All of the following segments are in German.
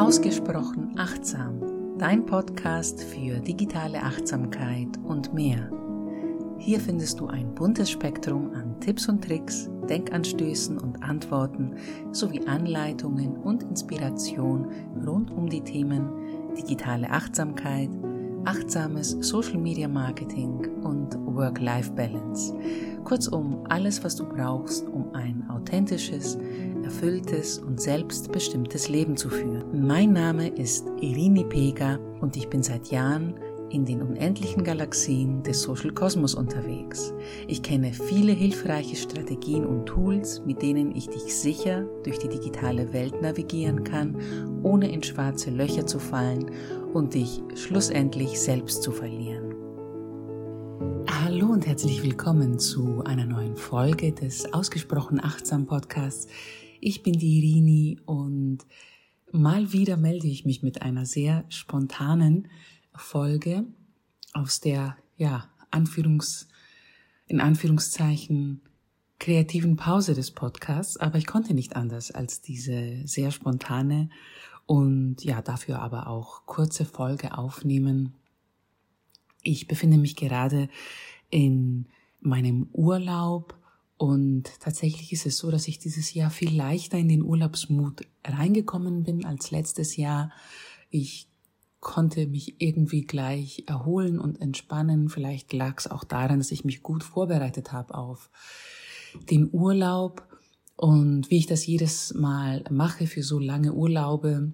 Ausgesprochen achtsam, dein Podcast für digitale Achtsamkeit und mehr. Hier findest du ein buntes Spektrum an Tipps und Tricks, Denkanstößen und Antworten sowie Anleitungen und Inspiration rund um die Themen digitale Achtsamkeit, achtsames Social Media Marketing und Work-Life-Balance. Kurzum, alles, was du brauchst, um ein authentisches, erfülltes und selbstbestimmtes Leben zu führen. Mein Name ist Irini Pega und ich bin seit Jahren in den unendlichen Galaxien des Social Kosmos unterwegs. Ich kenne viele hilfreiche Strategien und Tools, mit denen ich dich sicher durch die digitale Welt navigieren kann, ohne in schwarze Löcher zu fallen und dich schlussendlich selbst zu verlieren. Hallo und herzlich willkommen zu einer neuen Folge des Ausgesprochen Achtsam Podcasts. Ich bin die Irini und mal wieder melde ich mich mit einer sehr spontanen Folge aus der, ja, Anführungs, in Anführungszeichen kreativen Pause des Podcasts, aber ich konnte nicht anders als diese sehr spontane und ja, dafür aber auch kurze Folge aufnehmen. Ich befinde mich gerade in meinem Urlaub und tatsächlich ist es so, dass ich dieses Jahr viel leichter in den Urlaubsmut reingekommen bin als letztes Jahr. Ich konnte mich irgendwie gleich erholen und entspannen. Vielleicht lag es auch daran, dass ich mich gut vorbereitet habe auf den Urlaub. Und wie ich das jedes Mal mache für so lange Urlaube,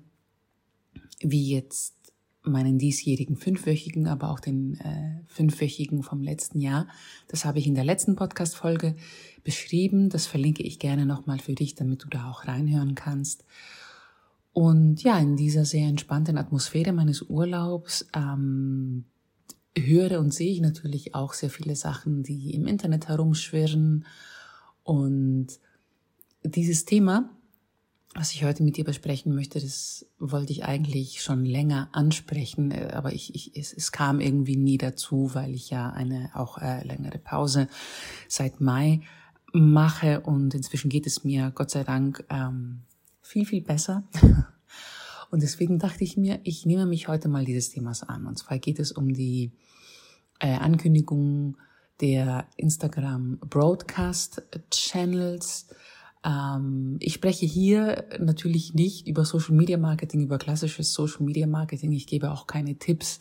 wie jetzt meinen diesjährigen fünfwöchigen, aber auch den äh, fünfwöchigen vom letzten Jahr. Das habe ich in der letzten Podcast-Folge beschrieben. Das verlinke ich gerne nochmal für dich, damit du da auch reinhören kannst. Und ja, in dieser sehr entspannten Atmosphäre meines Urlaubs ähm, höre und sehe ich natürlich auch sehr viele Sachen, die im Internet herumschwirren. Und dieses Thema was ich heute mit dir besprechen möchte, das wollte ich eigentlich schon länger ansprechen, äh, aber ich, ich, es, es kam irgendwie nie dazu, weil ich ja eine auch äh, längere Pause seit Mai mache und inzwischen geht es mir Gott sei Dank ähm, viel, viel besser. Und deswegen dachte ich mir, ich nehme mich heute mal dieses Themas an. Und zwar geht es um die äh, Ankündigung der Instagram Broadcast Channels ähm, ich spreche hier natürlich nicht über Social Media Marketing, über klassisches Social Media Marketing. Ich gebe auch keine Tipps,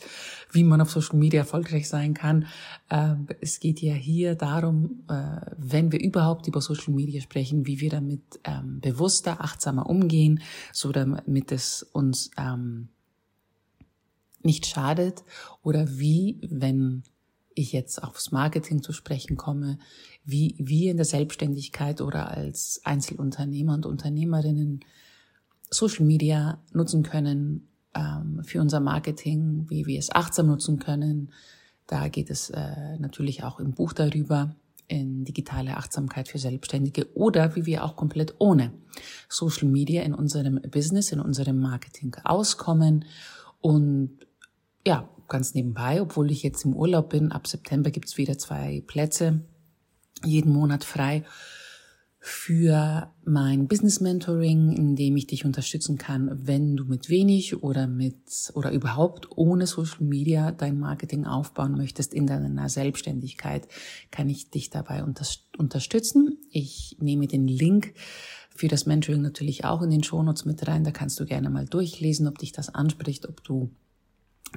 wie man auf Social Media erfolgreich sein kann. Ähm, es geht ja hier darum, äh, wenn wir überhaupt über Social Media sprechen, wie wir damit ähm, bewusster, achtsamer umgehen, so damit es uns nicht schadet oder wie, wenn ich jetzt aufs Marketing zu sprechen komme, wie wir in der Selbstständigkeit oder als Einzelunternehmer und Unternehmerinnen Social Media nutzen können ähm, für unser Marketing, wie wir es achtsam nutzen können. Da geht es äh, natürlich auch im Buch darüber, in digitale Achtsamkeit für Selbstständige oder wie wir auch komplett ohne Social Media in unserem Business, in unserem Marketing auskommen und ja, ganz nebenbei, obwohl ich jetzt im Urlaub bin, ab September gibt's wieder zwei Plätze jeden Monat frei für mein Business Mentoring, in dem ich dich unterstützen kann, wenn du mit wenig oder mit oder überhaupt ohne Social Media dein Marketing aufbauen möchtest in deiner Selbstständigkeit, kann ich dich dabei unterstützen. Ich nehme den Link für das Mentoring natürlich auch in den Shownotes mit rein. Da kannst du gerne mal durchlesen, ob dich das anspricht, ob du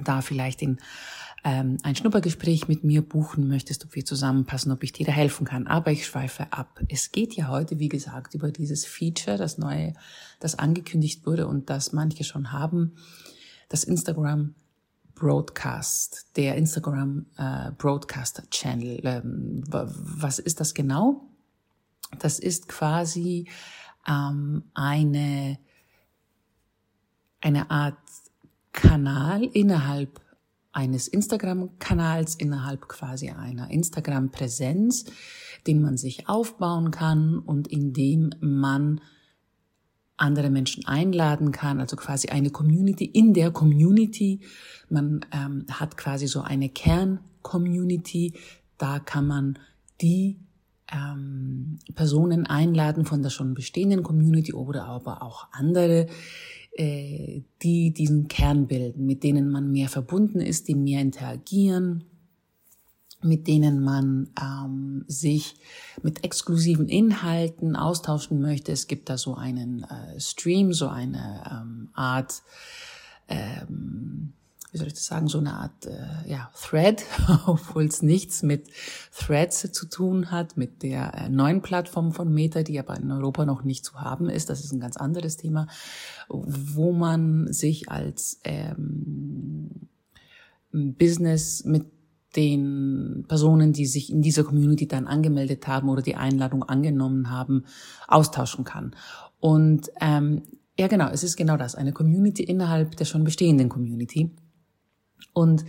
da vielleicht in ähm, ein Schnuppergespräch mit mir buchen möchtest, ob wir zusammenpassen, ob ich dir da helfen kann. Aber ich schweife ab. Es geht ja heute, wie gesagt, über dieses Feature, das neue, das angekündigt wurde und das manche schon haben, das Instagram Broadcast, der Instagram äh, Broadcast Channel. Ähm, was ist das genau? Das ist quasi ähm, eine eine Art Kanal innerhalb eines Instagram-Kanals, innerhalb quasi einer Instagram-Präsenz, den man sich aufbauen kann und in dem man andere Menschen einladen kann, also quasi eine Community in der Community. Man ähm, hat quasi so eine Kern-Community, da kann man die ähm, Personen einladen von der schon bestehenden Community oder aber auch andere, äh, die diesen Kern bilden, mit denen man mehr verbunden ist, die mehr interagieren, mit denen man ähm, sich mit exklusiven Inhalten austauschen möchte. Es gibt da so einen äh, Stream, so eine ähm, Art, ähm, wie soll ich das sagen, so eine Art äh, ja, Thread, obwohl es nichts mit Threads zu tun hat, mit der äh, neuen Plattform von Meta, die aber in Europa noch nicht zu haben ist. Das ist ein ganz anderes Thema, wo man sich als ähm, Business mit den Personen, die sich in dieser Community dann angemeldet haben oder die Einladung angenommen haben, austauschen kann. Und ähm, ja, genau, es ist genau das, eine Community innerhalb der schon bestehenden Community. Und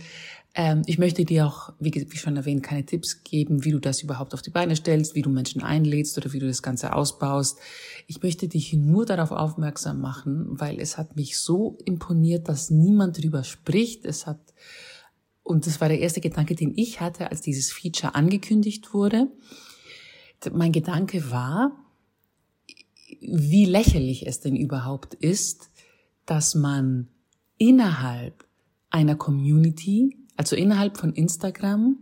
ähm, ich möchte dir auch, wie, wie schon erwähnt, keine Tipps geben, wie du das überhaupt auf die Beine stellst, wie du Menschen einlädst oder wie du das Ganze ausbaust. Ich möchte dich nur darauf aufmerksam machen, weil es hat mich so imponiert, dass niemand darüber spricht. Es hat und das war der erste Gedanke, den ich hatte, als dieses Feature angekündigt wurde. Mein Gedanke war, wie lächerlich es denn überhaupt ist, dass man innerhalb einer Community, also innerhalb von Instagram,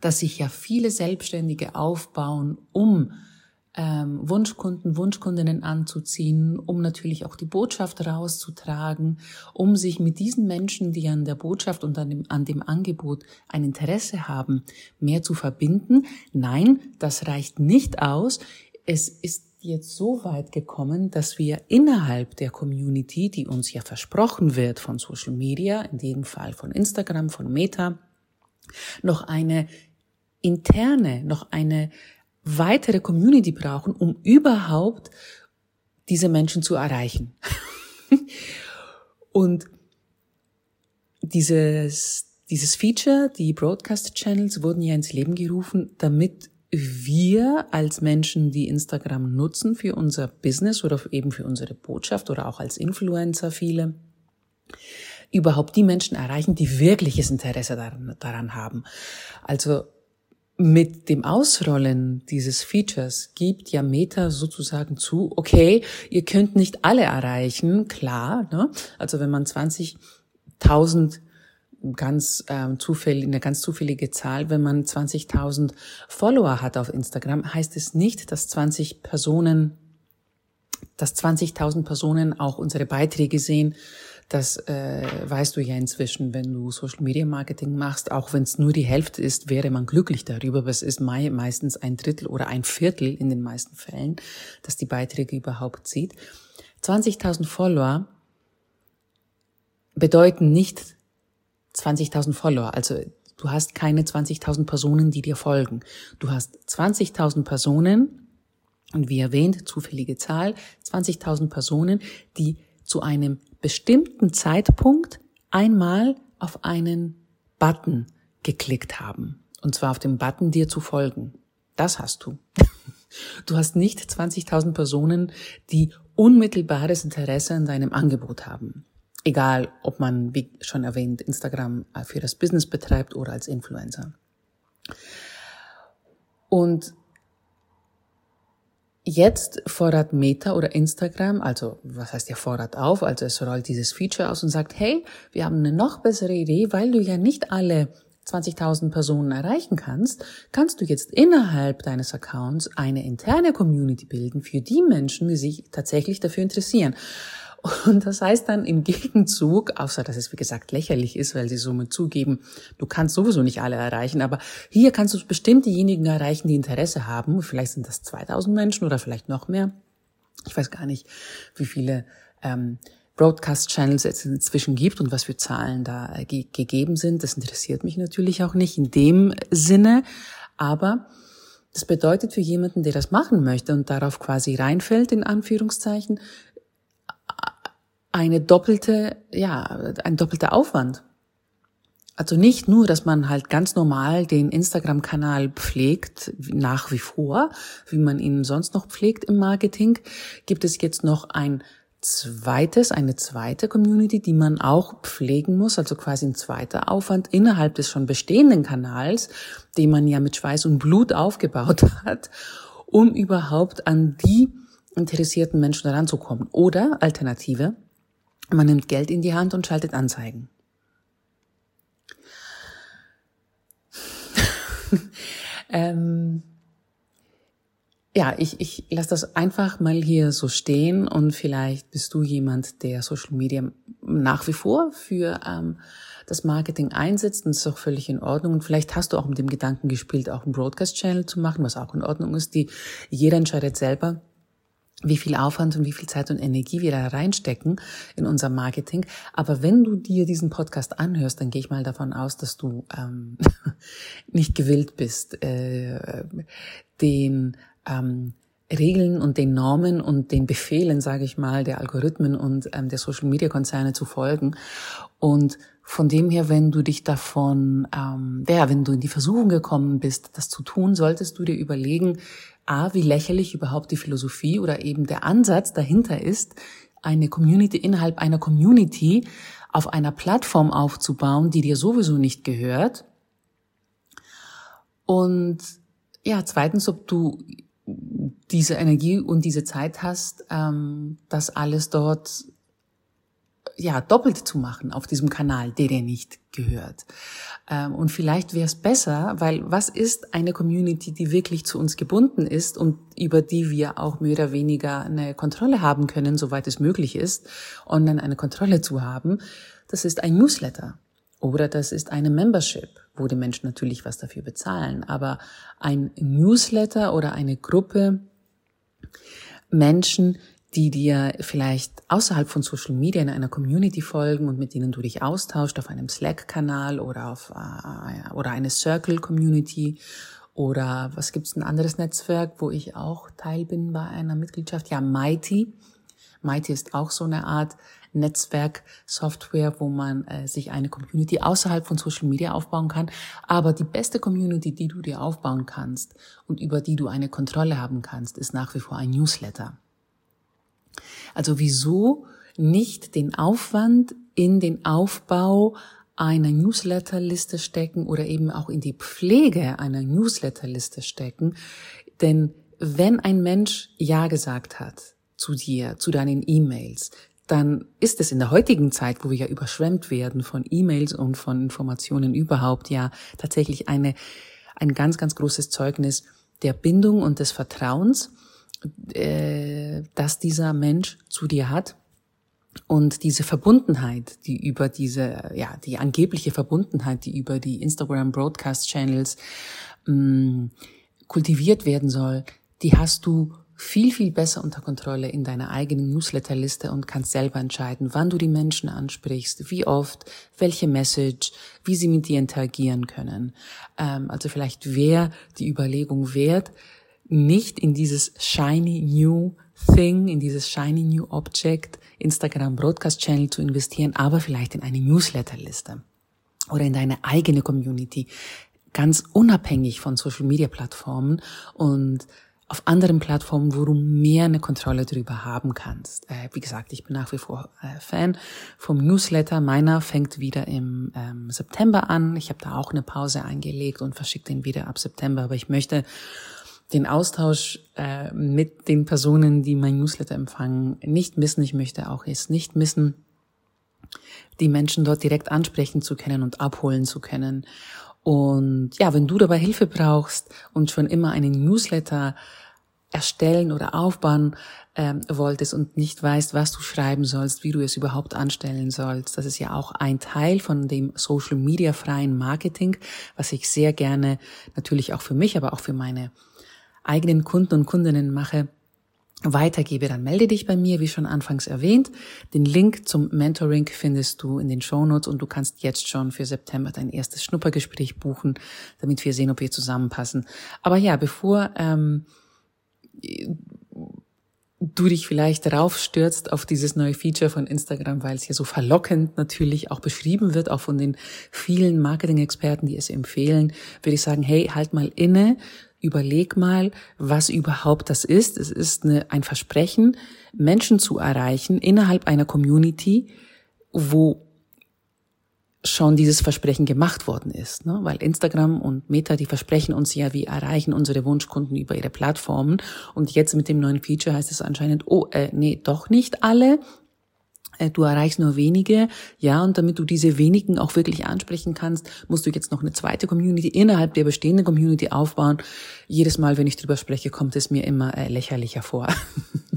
dass sich ja viele Selbstständige aufbauen, um ähm, Wunschkunden, Wunschkundinnen anzuziehen, um natürlich auch die Botschaft rauszutragen, um sich mit diesen Menschen, die an der Botschaft und an dem, an dem Angebot ein Interesse haben, mehr zu verbinden. Nein, das reicht nicht aus. Es ist jetzt so weit gekommen, dass wir innerhalb der Community, die uns ja versprochen wird von Social Media, in dem Fall von Instagram, von Meta, noch eine interne, noch eine weitere Community brauchen, um überhaupt diese Menschen zu erreichen. Und dieses, dieses Feature, die Broadcast Channels wurden ja ins Leben gerufen, damit wir als Menschen, die Instagram nutzen für unser Business oder eben für unsere Botschaft oder auch als Influencer viele, überhaupt die Menschen erreichen, die wirkliches Interesse daran, daran haben. Also mit dem Ausrollen dieses Features gibt ja Meta sozusagen zu, okay, ihr könnt nicht alle erreichen, klar. Ne? Also wenn man 20.000 ganz ähm, zufällig, eine ganz zufällige Zahl, wenn man 20.000 Follower hat auf Instagram, heißt es nicht, dass 20 Personen, dass 20.000 Personen auch unsere Beiträge sehen, das äh, weißt du ja inzwischen, wenn du Social Media Marketing machst. Auch wenn es nur die Hälfte ist, wäre man glücklich darüber. Aber es ist meistens ein Drittel oder ein Viertel in den meisten Fällen, dass die Beiträge überhaupt sieht. 20.000 Follower bedeuten nicht 20.000 Follower. Also du hast keine 20.000 Personen, die dir folgen. Du hast 20.000 Personen, und wie erwähnt, zufällige Zahl, 20.000 Personen, die zu einem bestimmten Zeitpunkt einmal auf einen Button geklickt haben. Und zwar auf den Button, dir zu folgen. Das hast du. Du hast nicht 20.000 Personen, die unmittelbares Interesse an deinem Angebot haben. Egal, ob man, wie schon erwähnt, Instagram für das Business betreibt oder als Influencer. Und Jetzt fordert Meta oder Instagram, also was heißt ja fordert auf, also es rollt dieses Feature aus und sagt, hey, wir haben eine noch bessere Idee, weil du ja nicht alle 20.000 Personen erreichen kannst, kannst du jetzt innerhalb deines Accounts eine interne Community bilden für die Menschen, die sich tatsächlich dafür interessieren. Und das heißt dann im Gegenzug, außer dass es wie gesagt lächerlich ist, weil sie somit zugeben, du kannst sowieso nicht alle erreichen, aber hier kannst du bestimmt diejenigen erreichen, die Interesse haben. Vielleicht sind das 2000 Menschen oder vielleicht noch mehr. Ich weiß gar nicht, wie viele ähm, Broadcast-Channels es inzwischen gibt und was für Zahlen da äh, ge gegeben sind. Das interessiert mich natürlich auch nicht in dem Sinne, aber das bedeutet für jemanden, der das machen möchte und darauf quasi reinfällt, in Anführungszeichen, eine doppelte, ja, ein doppelter Aufwand. Also nicht nur, dass man halt ganz normal den Instagram-Kanal pflegt, nach wie vor, wie man ihn sonst noch pflegt im Marketing, gibt es jetzt noch ein zweites, eine zweite Community, die man auch pflegen muss, also quasi ein zweiter Aufwand innerhalb des schon bestehenden Kanals, den man ja mit Schweiß und Blut aufgebaut hat, um überhaupt an die interessierten Menschen heranzukommen. Oder Alternative, Man nimmt Geld in die Hand und schaltet Anzeigen. ähm, ja, ich, ich lasse das einfach mal hier so stehen und vielleicht bist du jemand, der Social Media nach wie vor für ähm, das Marketing einsetzt und ist auch völlig in Ordnung. Und vielleicht hast du auch mit dem Gedanken gespielt, auch einen Broadcast-Channel zu machen, was auch in Ordnung ist. Die, jeder entscheidet selber, wie viel Aufwand und wie viel Zeit und Energie wir da reinstecken in unser Marketing. Aber wenn du dir diesen Podcast anhörst, dann gehe ich mal davon aus, dass du ähm, nicht gewillt bist, äh, den ähm, Regeln und den Normen und den Befehlen, sage ich mal, der Algorithmen und ähm, der Social-Media-Konzerne zu folgen. Und von dem her, wenn du dich davon, ähm, ja, wenn du in die Versuchung gekommen bist, das zu tun, solltest du dir überlegen, a, wie lächerlich überhaupt die Philosophie oder eben der Ansatz dahinter ist, eine Community innerhalb einer Community auf einer Plattform aufzubauen, die dir sowieso nicht gehört. Und ja, zweitens, ob du diese Energie und diese Zeit hast, ähm, das alles dort ja doppelt zu machen auf diesem Kanal, der dir nicht gehört. Ähm, und vielleicht wäre es besser, weil was ist eine Community, die wirklich zu uns gebunden ist und über die wir auch mehr oder weniger eine Kontrolle haben können, soweit es möglich ist, online eine Kontrolle zu haben? Das ist ein Newsletter oder das ist eine Membership, wo die Menschen natürlich was dafür bezahlen. Aber ein Newsletter oder eine Gruppe Menschen, die dir vielleicht außerhalb von Social Media in einer Community folgen und mit denen du dich austauscht auf einem Slack-Kanal oder auf äh, oder eine Circle-Community oder was gibt's ein anderes Netzwerk, wo ich auch Teil bin bei einer Mitgliedschaft? Ja, Mighty. Mighty ist auch so eine Art Netzwerk-Software, wo man äh, sich eine Community außerhalb von Social Media aufbauen kann. Aber die beste Community, die du dir aufbauen kannst und über die du eine Kontrolle haben kannst, ist nach wie vor ein Newsletter. Also wieso nicht den Aufwand in den Aufbau einer Newsletterliste stecken oder eben auch in die Pflege einer Newsletterliste stecken? Denn wenn ein Mensch Ja gesagt hat zu dir, zu deinen E-Mails, dann ist es in der heutigen Zeit, wo wir ja überschwemmt werden von E-Mails und von Informationen überhaupt, ja tatsächlich eine, ein ganz, ganz großes Zeugnis der Bindung und des Vertrauens äh, dass dieser Mensch zu dir hat und diese Verbundenheit, die über diese, ja, die angebliche Verbundenheit, die über die Instagram Broadcast Channels mm, kultiviert werden soll, die hast du viel, viel besser unter Kontrolle in deiner eigenen Newsletterliste und kannst selber entscheiden, wann du die Menschen ansprichst, wie oft, welche Message, wie sie mit dir interagieren können. Ähm, also vielleicht wäre die Überlegung wert, nicht in dieses shiny new thing, in dieses shiny new object Instagram Broadcast Channel zu investieren, aber vielleicht in eine Newsletterliste oder in deine eigene Community, ganz unabhängig von Social Media Plattformen und auf anderen Plattformen, wo du mehr eine Kontrolle darüber haben kannst. Äh, wie gesagt, ich bin nach wie vor äh, Fan vom Newsletter. Meiner fängt wieder im ähm, September an. Ich habe da auch eine Pause eingelegt und verschicke den wieder ab September. Aber ich möchte den Austausch äh, mit den Personen, die mein Newsletter empfangen, nicht missen. Ich möchte auch jetzt nicht missen, die Menschen dort direkt ansprechen zu können und abholen zu können. Und ja, wenn du dabei Hilfe brauchst und schon immer einen Newsletter erstellen oder aufbauen ähm, wolltest und nicht weißt, was du schreiben sollst, wie du es überhaupt anstellen sollst. Das ist ja auch ein Teil von dem Social Media freien Marketing, was ich sehr gerne natürlich auch für mich, aber auch für meine eigenen Kunden und Kundinnen mache, weitergebe, dann melde dich bei mir, wie schon anfangs erwähnt. Den Link zum Mentoring findest du in den Shownotes und du kannst jetzt schon für September dein erstes Schnuppergespräch buchen, damit wir sehen, ob wir zusammenpassen. Aber ja, bevor ähm, du dich vielleicht darauf stürzt auf dieses neue Feature von Instagram, weil es ja so verlockend natürlich auch beschrieben wird, auch von den vielen Marketing-Experten, die es empfehlen, würde ich sagen, hey, halt mal inne, Überleg mal, was überhaupt das ist. Es ist eine, ein Versprechen, Menschen zu erreichen innerhalb einer Community, wo schon dieses Versprechen gemacht worden ist. Ne? Weil Instagram und Meta, die versprechen uns ja, wir erreichen unsere Wunschkunden über ihre Plattformen. Und jetzt mit dem neuen Feature heißt es anscheinend, oh, äh, nee, doch nicht alle. Äh, du erreichst nur wenige, ja, und damit du diese wenigen auch wirklich ansprechen kannst, musst du jetzt noch eine zweite Community innerhalb der bestehenden Community aufbauen. Jedes Mal, wenn ich drüber spreche, kommt es mir immer äh, lächerlicher vor.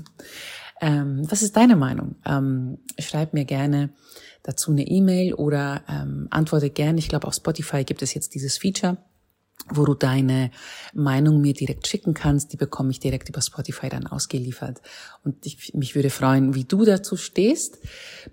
ähm, was ist deine Meinung? Ähm, schreib mir gerne dazu eine E-Mail oder ähm, antworte gerne. Ich glaube, auf Spotify gibt es jetzt dieses Feature wo du deine Meinung mir direkt schicken kannst. Die bekomme ich direkt über Spotify dann ausgeliefert. Und ich, mich würde freuen, wie du dazu stehst.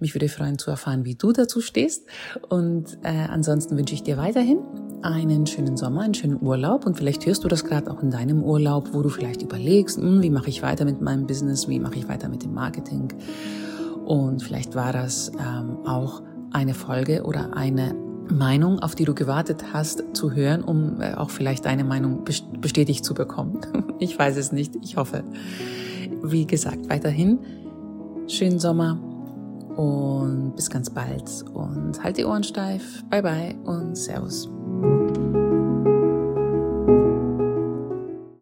Mich würde freuen zu erfahren, wie du dazu stehst. Und äh, ansonsten wünsche ich dir weiterhin einen schönen Sommer, einen schönen Urlaub. Und vielleicht hörst du das gerade auch in deinem Urlaub, wo du vielleicht überlegst, hm, wie mache ich weiter mit meinem Business, wie mache ich weiter mit dem Marketing. Und vielleicht war das ähm, auch eine Folge oder eine Meinung, auf die du gewartet hast, zu hören, um äh, auch vielleicht deine Meinung bestätigt zu bekommen. Ich weiß es nicht, ich hoffe. Wie gesagt, weiterhin schönen Sommer und bis ganz bald und halt die Ohren steif. Bye bye und Servus.